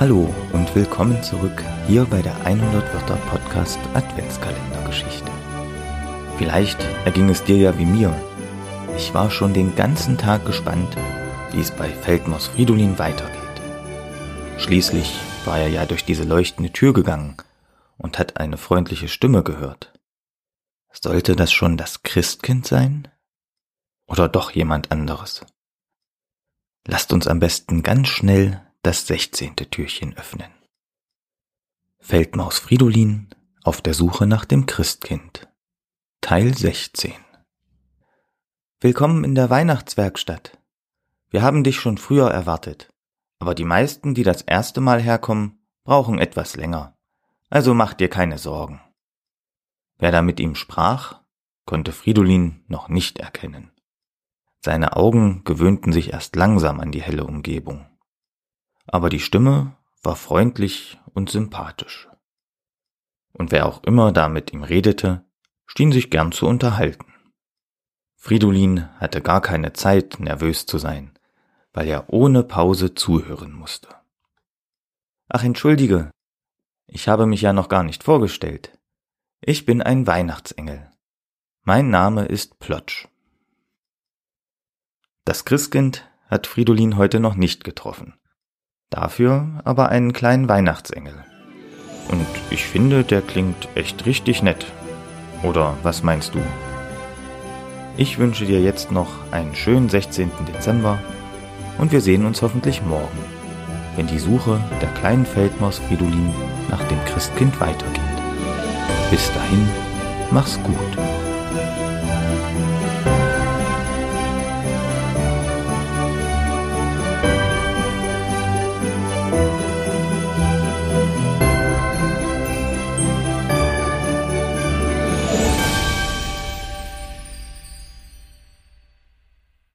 Hallo und willkommen zurück hier bei der 100 Wörter Podcast Adventskalendergeschichte. Vielleicht erging es dir ja wie mir. Ich war schon den ganzen Tag gespannt, wie es bei Feldmaus Fridolin weitergeht. Schließlich war er ja durch diese leuchtende Tür gegangen und hat eine freundliche Stimme gehört. Sollte das schon das Christkind sein? Oder doch jemand anderes? Lasst uns am besten ganz schnell das sechzehnte Türchen öffnen. Feldmaus Fridolin auf der Suche nach dem Christkind. Teil 16 Willkommen in der Weihnachtswerkstatt. Wir haben dich schon früher erwartet, aber die meisten, die das erste Mal herkommen, brauchen etwas länger. Also mach dir keine Sorgen. Wer da mit ihm sprach, konnte Fridolin noch nicht erkennen. Seine Augen gewöhnten sich erst langsam an die helle Umgebung aber die Stimme war freundlich und sympathisch. Und wer auch immer da mit ihm redete, schien sich gern zu unterhalten. Fridolin hatte gar keine Zeit, nervös zu sein, weil er ohne Pause zuhören musste. Ach, entschuldige, ich habe mich ja noch gar nicht vorgestellt. Ich bin ein Weihnachtsengel. Mein Name ist Plotsch. Das Christkind hat Fridolin heute noch nicht getroffen. Dafür aber einen kleinen Weihnachtsengel. Und ich finde, der klingt echt richtig nett. Oder was meinst du? Ich wünsche dir jetzt noch einen schönen 16. Dezember und wir sehen uns hoffentlich morgen, wenn die Suche der kleinen Feldmaus Fridolin nach dem Christkind weitergeht. Bis dahin, mach's gut.